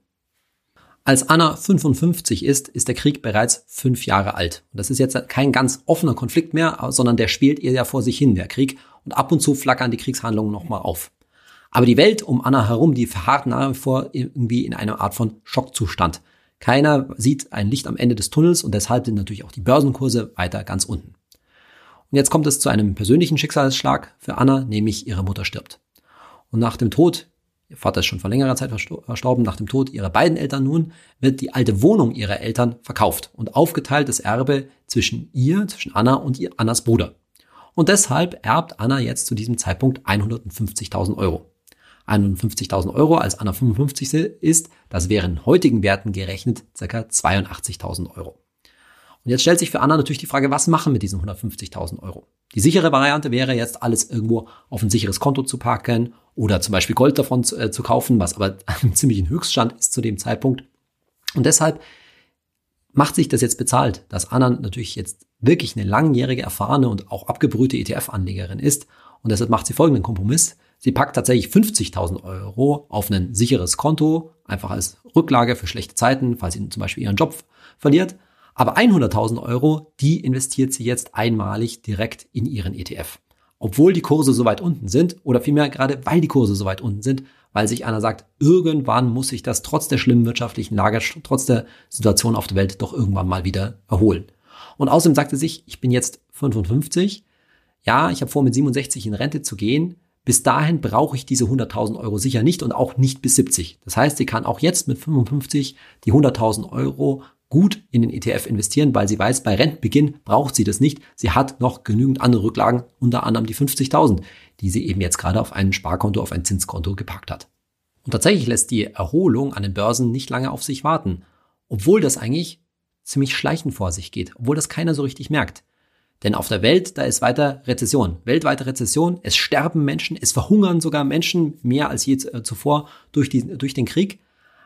Als Anna 55 ist, ist der Krieg bereits fünf Jahre alt. Und das ist jetzt kein ganz offener Konflikt mehr, sondern der spielt ihr ja vor sich hin, der Krieg. Und ab und zu flackern die Kriegshandlungen nochmal auf. Aber die Welt um Anna herum, die verharrt nach wie vor irgendwie in einer Art von Schockzustand. Keiner sieht ein Licht am Ende des Tunnels und deshalb sind natürlich auch die Börsenkurse weiter ganz unten. Und jetzt kommt es zu einem persönlichen Schicksalsschlag für Anna, nämlich ihre Mutter stirbt. Und nach dem Tod, ihr Vater ist schon vor längerer Zeit verstorben, nach dem Tod ihrer beiden Eltern nun, wird die alte Wohnung ihrer Eltern verkauft und aufgeteilt das Erbe zwischen ihr, zwischen Anna und ihr Annas Bruder. Und deshalb erbt Anna jetzt zu diesem Zeitpunkt 150.000 Euro. 150.000 Euro als Anna 55 ist, das wären heutigen Werten gerechnet ca. 82.000 Euro. Und jetzt stellt sich für Anna natürlich die Frage, was machen mit diesen 150.000 Euro? Die sichere Variante wäre jetzt, alles irgendwo auf ein sicheres Konto zu parken oder zum Beispiel Gold davon zu, äh, zu kaufen, was aber ein ziemlichen Höchststand ist zu dem Zeitpunkt. Und deshalb macht sich das jetzt bezahlt, dass Anna natürlich jetzt wirklich eine langjährige, erfahrene und auch abgebrühte ETF-Anlegerin ist. Und deshalb macht sie folgenden Kompromiss. Sie packt tatsächlich 50.000 Euro auf ein sicheres Konto, einfach als Rücklage für schlechte Zeiten, falls sie zum Beispiel ihren Job verliert. Aber 100.000 Euro, die investiert sie jetzt einmalig direkt in ihren ETF. Obwohl die Kurse so weit unten sind oder vielmehr gerade weil die Kurse so weit unten sind, weil sich einer sagt, irgendwann muss sich das trotz der schlimmen wirtschaftlichen Lage, trotz der Situation auf der Welt doch irgendwann mal wieder erholen. Und außerdem sagte sich, ich bin jetzt 55, ja, ich habe vor, mit 67 in Rente zu gehen. Bis dahin brauche ich diese 100.000 Euro sicher nicht und auch nicht bis 70. Das heißt, sie kann auch jetzt mit 55 die 100.000 Euro gut in den ETF investieren, weil sie weiß, bei Rentenbeginn braucht sie das nicht. Sie hat noch genügend andere Rücklagen, unter anderem die 50.000, die sie eben jetzt gerade auf ein Sparkonto, auf ein Zinskonto gepackt hat. Und tatsächlich lässt die Erholung an den Börsen nicht lange auf sich warten, obwohl das eigentlich ziemlich schleichend vor sich geht, obwohl das keiner so richtig merkt. Denn auf der Welt, da ist weiter Rezession, weltweite Rezession, es sterben Menschen, es verhungern sogar Menschen mehr als je äh, zuvor durch, die, durch den Krieg.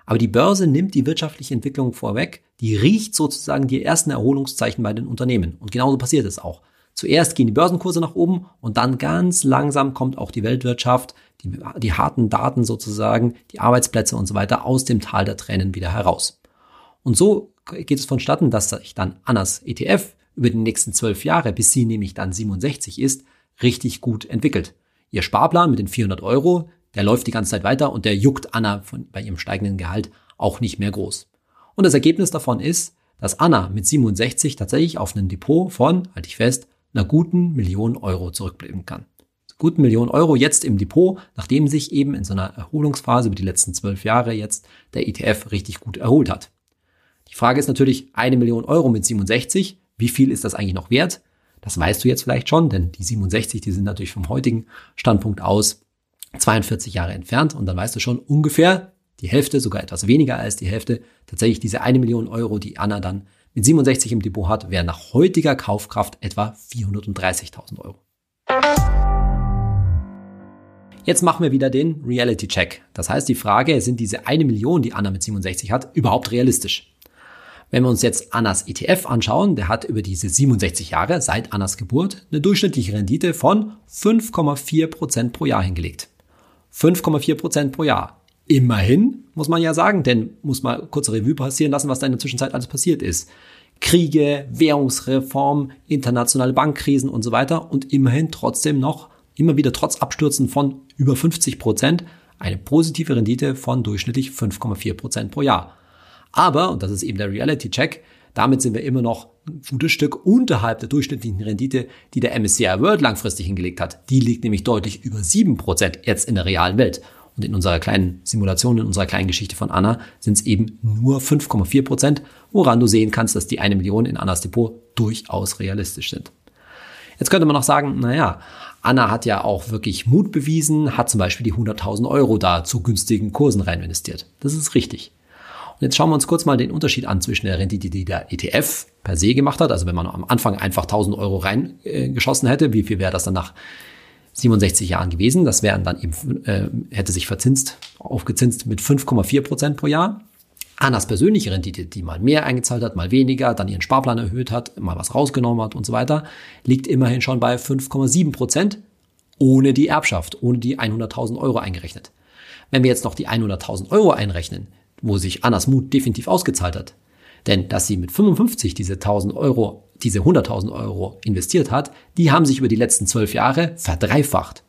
Aber die Börse nimmt die wirtschaftliche Entwicklung vorweg, die riecht sozusagen die ersten Erholungszeichen bei den Unternehmen. Und genauso passiert es auch. Zuerst gehen die Börsenkurse nach oben und dann ganz langsam kommt auch die Weltwirtschaft, die, die harten Daten sozusagen, die Arbeitsplätze und so weiter aus dem Tal der Tränen wieder heraus. Und so geht es vonstatten, dass sich dann Annas ETF über die nächsten zwölf Jahre, bis sie nämlich dann 67 ist, richtig gut entwickelt. Ihr Sparplan mit den 400 Euro, der läuft die ganze Zeit weiter und der juckt Anna von, bei ihrem steigenden Gehalt auch nicht mehr groß. Und das Ergebnis davon ist, dass Anna mit 67 tatsächlich auf einem Depot von, halte ich fest, einer guten Million Euro zurückblicken kann. Guten Million Euro jetzt im Depot, nachdem sich eben in so einer Erholungsphase über die letzten zwölf Jahre jetzt der ETF richtig gut erholt hat. Die Frage ist natürlich, eine Million Euro mit 67, wie viel ist das eigentlich noch wert? Das weißt du jetzt vielleicht schon, denn die 67, die sind natürlich vom heutigen Standpunkt aus 42 Jahre entfernt und dann weißt du schon ungefähr die Hälfte, sogar etwas weniger als die Hälfte, tatsächlich diese eine Million Euro, die Anna dann mit 67 im Depot hat, wären nach heutiger Kaufkraft etwa 430.000 Euro. Jetzt machen wir wieder den Reality Check. Das heißt, die Frage, sind diese eine Million, die Anna mit 67 hat, überhaupt realistisch? Wenn wir uns jetzt Annas ETF anschauen, der hat über diese 67 Jahre seit Annas Geburt eine durchschnittliche Rendite von 5,4 Prozent pro Jahr hingelegt. 5,4 Prozent pro Jahr. Immerhin, muss man ja sagen, denn muss mal kurze Revue passieren lassen, was da in der Zwischenzeit alles passiert ist. Kriege, Währungsreform, internationale Bankkrisen und so weiter und immerhin trotzdem noch, immer wieder trotz Abstürzen von über 50 Prozent, eine positive Rendite von durchschnittlich 5,4 Prozent pro Jahr. Aber, und das ist eben der Reality-Check, damit sind wir immer noch gutes Stück unterhalb der durchschnittlichen Rendite, die der MSCI World langfristig hingelegt hat. Die liegt nämlich deutlich über 7% jetzt in der realen Welt. Und in unserer kleinen Simulation, in unserer kleinen Geschichte von Anna, sind es eben nur 5,4% woran du sehen kannst, dass die eine Million in Annas Depot durchaus realistisch sind. Jetzt könnte man noch sagen, naja, Anna hat ja auch wirklich Mut bewiesen, hat zum Beispiel die 100.000 Euro da zu günstigen Kursen rein investiert. Das ist richtig. Und jetzt schauen wir uns kurz mal den Unterschied an zwischen der Rendite, die der ETF per se gemacht hat. Also wenn man am Anfang einfach 1000 Euro reingeschossen äh, hätte, wie viel wäre das dann nach 67 Jahren gewesen? Das wären dann eben, äh, hätte sich verzinst, aufgezinst mit 5,4 Prozent pro Jahr. Annas persönliche Rendite, die mal mehr eingezahlt hat, mal weniger, dann ihren Sparplan erhöht hat, mal was rausgenommen hat und so weiter, liegt immerhin schon bei 5,7 Prozent ohne die Erbschaft, ohne die 100.000 Euro eingerechnet. Wenn wir jetzt noch die 100.000 Euro einrechnen, wo sich Annas Mut definitiv ausgezahlt hat. Denn dass sie mit 55 diese 1000 Euro, diese 100.000 Euro investiert hat, die haben sich über die letzten zwölf Jahre verdreifacht.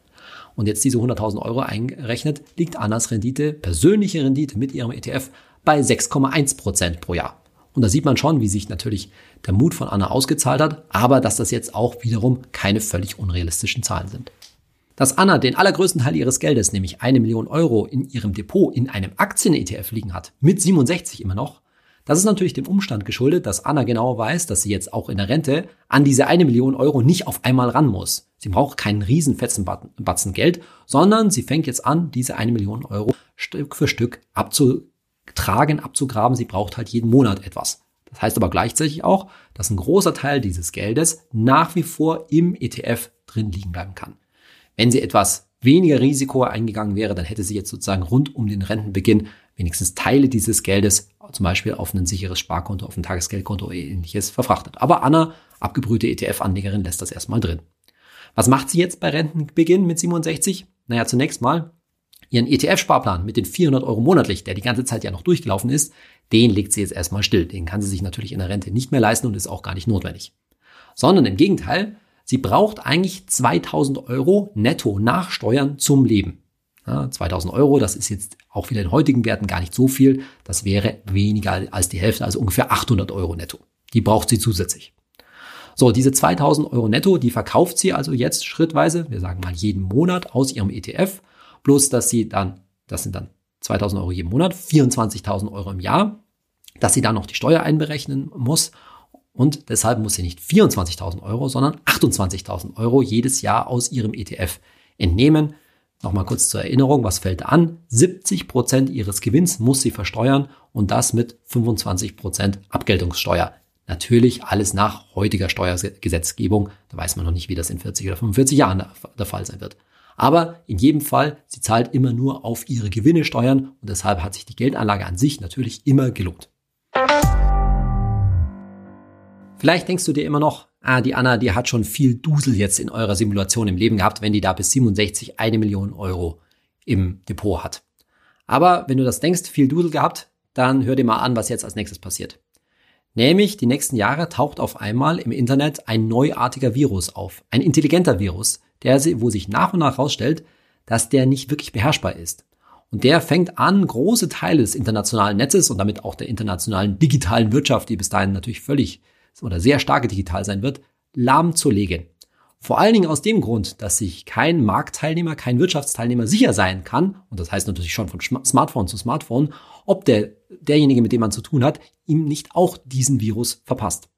Und jetzt diese 100.000 Euro eingerechnet, liegt Annas Rendite, persönliche Rendite mit ihrem ETF bei 6,1 Prozent pro Jahr. Und da sieht man schon, wie sich natürlich der Mut von Anna ausgezahlt hat, aber dass das jetzt auch wiederum keine völlig unrealistischen Zahlen sind. Dass Anna den allergrößten Teil ihres Geldes, nämlich eine Million Euro, in ihrem Depot in einem Aktien-ETF liegen hat, mit 67 immer noch, das ist natürlich dem Umstand geschuldet, dass Anna genau weiß, dass sie jetzt auch in der Rente an diese eine Million Euro nicht auf einmal ran muss. Sie braucht keinen riesenfetzen Batzen Geld, sondern sie fängt jetzt an, diese eine Million Euro Stück für Stück abzutragen, abzugraben. Sie braucht halt jeden Monat etwas. Das heißt aber gleichzeitig auch, dass ein großer Teil dieses Geldes nach wie vor im ETF drin liegen bleiben kann. Wenn sie etwas weniger Risiko eingegangen wäre, dann hätte sie jetzt sozusagen rund um den Rentenbeginn wenigstens Teile dieses Geldes, zum Beispiel auf ein sicheres Sparkonto, auf ein Tagesgeldkonto oder ähnliches verfrachtet. Aber Anna, abgebrühte ETF-Anlegerin, lässt das erstmal drin. Was macht sie jetzt bei Rentenbeginn mit 67? Naja, zunächst mal ihren ETF-Sparplan mit den 400 Euro monatlich, der die ganze Zeit ja noch durchgelaufen ist, den legt sie jetzt erstmal still. Den kann sie sich natürlich in der Rente nicht mehr leisten und ist auch gar nicht notwendig. Sondern im Gegenteil, Sie braucht eigentlich 2000 Euro netto nach Steuern zum Leben. Ja, 2000 Euro, das ist jetzt auch wieder in heutigen Werten gar nicht so viel. Das wäre weniger als die Hälfte, also ungefähr 800 Euro netto. Die braucht sie zusätzlich. So, diese 2000 Euro netto, die verkauft sie also jetzt schrittweise, wir sagen mal jeden Monat aus ihrem ETF, bloß dass sie dann, das sind dann 2000 Euro jeden Monat, 24.000 Euro im Jahr, dass sie dann noch die Steuer einberechnen muss und deshalb muss sie nicht 24.000 Euro, sondern 28.000 Euro jedes Jahr aus ihrem ETF entnehmen. Nochmal kurz zur Erinnerung, was fällt an? 70 Prozent ihres Gewinns muss sie versteuern und das mit 25 Prozent Abgeltungssteuer. Natürlich alles nach heutiger Steuergesetzgebung. Da weiß man noch nicht, wie das in 40 oder 45 Jahren der Fall sein wird. Aber in jedem Fall, sie zahlt immer nur auf ihre Gewinne Steuern und deshalb hat sich die Geldanlage an sich natürlich immer gelohnt. Vielleicht denkst du dir immer noch, ah, die Anna, die hat schon viel Dusel jetzt in eurer Simulation im Leben gehabt, wenn die da bis 67 eine Million Euro im Depot hat. Aber wenn du das denkst, viel Dusel gehabt, dann hör dir mal an, was jetzt als nächstes passiert. Nämlich die nächsten Jahre taucht auf einmal im Internet ein neuartiger Virus auf, ein intelligenter Virus, der, wo sich nach und nach herausstellt, dass der nicht wirklich beherrschbar ist. Und der fängt an, große Teile des internationalen Netzes und damit auch der internationalen digitalen Wirtschaft, die bis dahin natürlich völlig oder sehr stark digital sein wird, lahmzulegen. Vor allen Dingen aus dem Grund, dass sich kein Marktteilnehmer, kein Wirtschaftsteilnehmer sicher sein kann, und das heißt natürlich schon von Smartphone zu Smartphone, ob der, derjenige, mit dem man zu tun hat, ihm nicht auch diesen Virus verpasst.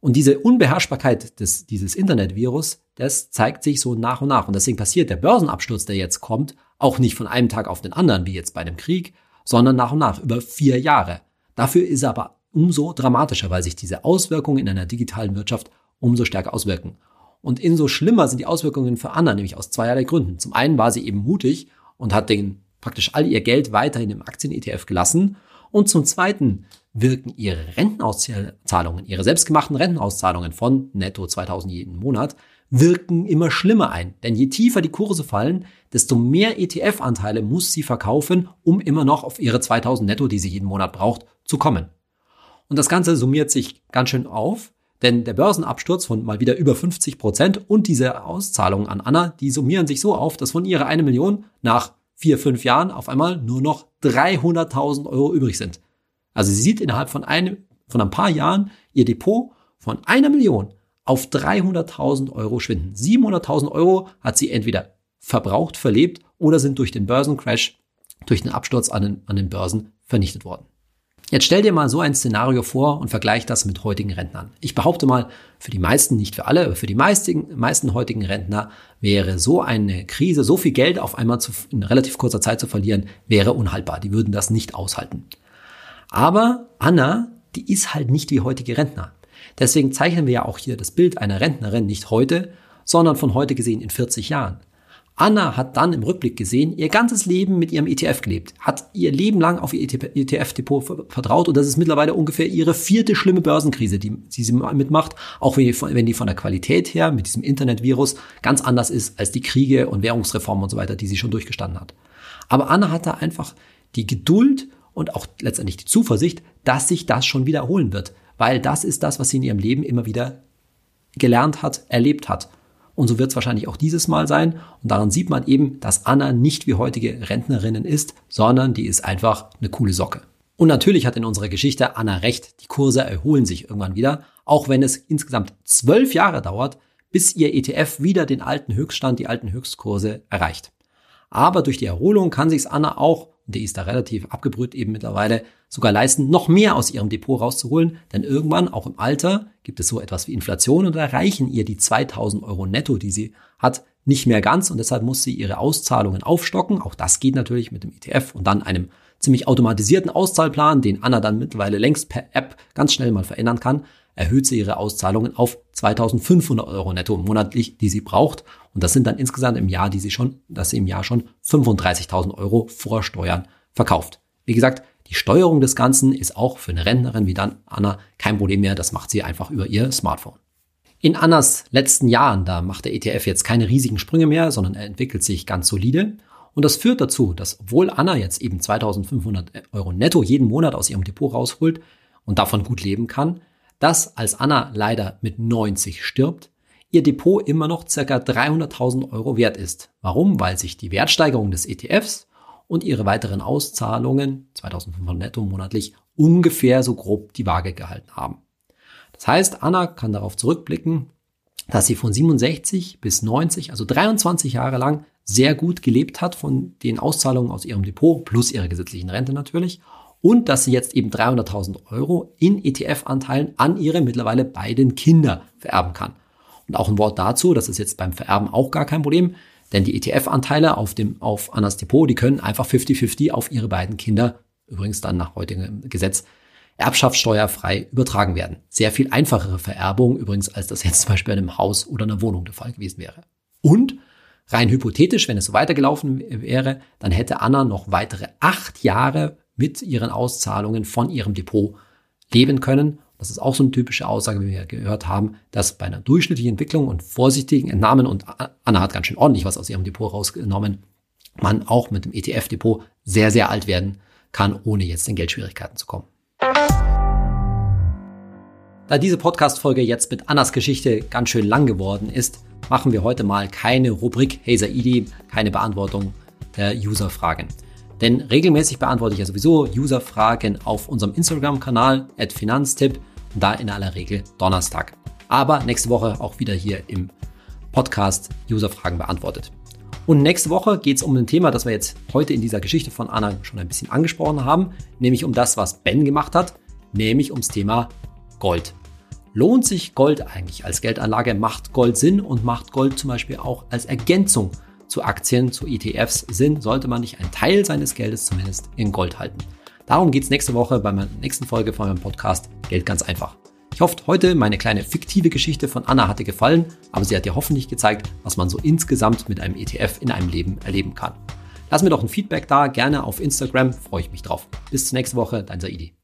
Und diese Unbeherrschbarkeit des, dieses Internetvirus, das zeigt sich so nach und nach. Und deswegen passiert der Börsenabsturz, der jetzt kommt, auch nicht von einem Tag auf den anderen, wie jetzt bei dem Krieg, sondern nach und nach über vier Jahre. Dafür ist er aber umso dramatischer, weil sich diese Auswirkungen in einer digitalen Wirtschaft umso stärker auswirken. Und umso schlimmer sind die Auswirkungen für Anna, nämlich aus zweierlei Gründen. Zum einen war sie eben mutig und hat den, praktisch all ihr Geld weiterhin im Aktien-ETF gelassen. Und zum zweiten wirken ihre Rentenauszahlungen, ihre selbstgemachten Rentenauszahlungen von netto 2000 jeden Monat, wirken immer schlimmer ein. Denn je tiefer die Kurse fallen, desto mehr ETF-Anteile muss sie verkaufen, um immer noch auf ihre 2000 netto, die sie jeden Monat braucht, zu kommen. Und das Ganze summiert sich ganz schön auf, denn der Börsenabsturz von mal wieder über 50 Prozent und diese Auszahlungen an Anna, die summieren sich so auf, dass von ihrer eine Million nach vier, fünf Jahren auf einmal nur noch 300.000 Euro übrig sind. Also sie sieht innerhalb von einem, von ein paar Jahren ihr Depot von einer Million auf 300.000 Euro schwinden. 700.000 Euro hat sie entweder verbraucht, verlebt oder sind durch den Börsencrash, durch den Absturz an den, an den Börsen vernichtet worden. Jetzt stell dir mal so ein Szenario vor und vergleich das mit heutigen Rentnern. Ich behaupte mal, für die meisten, nicht für alle, aber für die meisten, meisten heutigen Rentner wäre so eine Krise, so viel Geld auf einmal zu, in relativ kurzer Zeit zu verlieren, wäre unhaltbar. Die würden das nicht aushalten. Aber Anna, die ist halt nicht wie heutige Rentner. Deswegen zeichnen wir ja auch hier das Bild einer Rentnerin nicht heute, sondern von heute gesehen in 40 Jahren. Anna hat dann im Rückblick gesehen, ihr ganzes Leben mit ihrem ETF gelebt, hat ihr Leben lang auf ihr ETF-Depot vertraut und das ist mittlerweile ungefähr ihre vierte schlimme Börsenkrise, die sie mitmacht, auch wenn die von der Qualität her mit diesem Internetvirus ganz anders ist als die Kriege und Währungsreformen und so weiter, die sie schon durchgestanden hat. Aber Anna hat da einfach die Geduld und auch letztendlich die Zuversicht, dass sich das schon wiederholen wird, weil das ist das, was sie in ihrem Leben immer wieder gelernt hat, erlebt hat. Und so wird es wahrscheinlich auch dieses Mal sein. Und daran sieht man eben, dass Anna nicht wie heutige Rentnerinnen ist, sondern die ist einfach eine coole Socke. Und natürlich hat in unserer Geschichte Anna recht, die Kurse erholen sich irgendwann wieder, auch wenn es insgesamt zwölf Jahre dauert, bis ihr ETF wieder den alten Höchststand, die alten Höchstkurse erreicht. Aber durch die Erholung kann sich's Anna auch, die ist da relativ abgebrüht eben mittlerweile, sogar leisten, noch mehr aus ihrem Depot rauszuholen, denn irgendwann, auch im Alter, gibt es so etwas wie Inflation und erreichen ihr die 2000 Euro netto, die sie hat, nicht mehr ganz. Und deshalb muss sie ihre Auszahlungen aufstocken. Auch das geht natürlich mit dem ETF und dann einem ziemlich automatisierten Auszahlplan, den Anna dann mittlerweile längst per App ganz schnell mal verändern kann, erhöht sie ihre Auszahlungen auf 2500 Euro netto monatlich, die sie braucht. Und das sind dann insgesamt im Jahr, die sie schon, dass sie im Jahr schon 35.000 Euro vor Steuern verkauft. Wie gesagt, die Steuerung des Ganzen ist auch für eine Rentnerin wie dann Anna kein Problem mehr. Das macht sie einfach über ihr Smartphone. In Annas letzten Jahren, da macht der ETF jetzt keine riesigen Sprünge mehr, sondern er entwickelt sich ganz solide. Und das führt dazu, dass obwohl Anna jetzt eben 2500 Euro netto jeden Monat aus ihrem Depot rausholt und davon gut leben kann, dass als Anna leider mit 90 stirbt, ihr Depot immer noch circa 300.000 Euro wert ist. Warum? Weil sich die Wertsteigerung des ETFs und ihre weiteren Auszahlungen, 2500 netto monatlich, ungefähr so grob die Waage gehalten haben. Das heißt, Anna kann darauf zurückblicken, dass sie von 67 bis 90, also 23 Jahre lang, sehr gut gelebt hat von den Auszahlungen aus ihrem Depot plus ihrer gesetzlichen Rente natürlich und dass sie jetzt eben 300.000 Euro in ETF-Anteilen an ihre mittlerweile beiden Kinder vererben kann. Und auch ein Wort dazu, das ist jetzt beim Vererben auch gar kein Problem. Denn die ETF-Anteile auf dem, auf Annas Depot, die können einfach 50-50 auf ihre beiden Kinder, übrigens dann nach heutigem Gesetz, erbschaftssteuerfrei übertragen werden. Sehr viel einfachere Vererbung übrigens, als das jetzt zum Beispiel in einem Haus oder einer Wohnung der Fall gewesen wäre. Und rein hypothetisch, wenn es so weitergelaufen wäre, dann hätte Anna noch weitere acht Jahre mit ihren Auszahlungen von ihrem Depot leben können das ist auch so eine typische Aussage, wie wir gehört haben, dass bei einer durchschnittlichen Entwicklung und vorsichtigen Entnahmen, und Anna hat ganz schön ordentlich was aus ihrem Depot rausgenommen, man auch mit dem ETF-Depot sehr, sehr alt werden kann, ohne jetzt in Geldschwierigkeiten zu kommen. Da diese Podcast-Folge jetzt mit Annas Geschichte ganz schön lang geworden ist, machen wir heute mal keine Rubrik Hey Saidi, keine Beantwortung der User-Fragen. Denn regelmäßig beantworte ich ja sowieso User-Fragen auf unserem Instagram-Kanal at Finanztipp und da in aller Regel Donnerstag. Aber nächste Woche auch wieder hier im Podcast User-Fragen beantwortet. Und nächste Woche geht es um ein Thema, das wir jetzt heute in dieser Geschichte von Anna schon ein bisschen angesprochen haben, nämlich um das, was Ben gemacht hat, nämlich ums Thema Gold. Lohnt sich Gold eigentlich als Geldanlage? Macht Gold Sinn und macht Gold zum Beispiel auch als Ergänzung zu Aktien, zu ETFs sind, sollte man nicht einen Teil seines Geldes zumindest in Gold halten. Darum geht es nächste Woche bei meiner nächsten Folge von meinem Podcast Geld ganz einfach. Ich hoffe, heute meine kleine fiktive Geschichte von Anna hatte gefallen, aber sie hat dir hoffentlich gezeigt, was man so insgesamt mit einem ETF in einem Leben erleben kann. Lass mir doch ein Feedback da, gerne auf Instagram, freue ich mich drauf. Bis zur nächsten Woche, dein Saidi.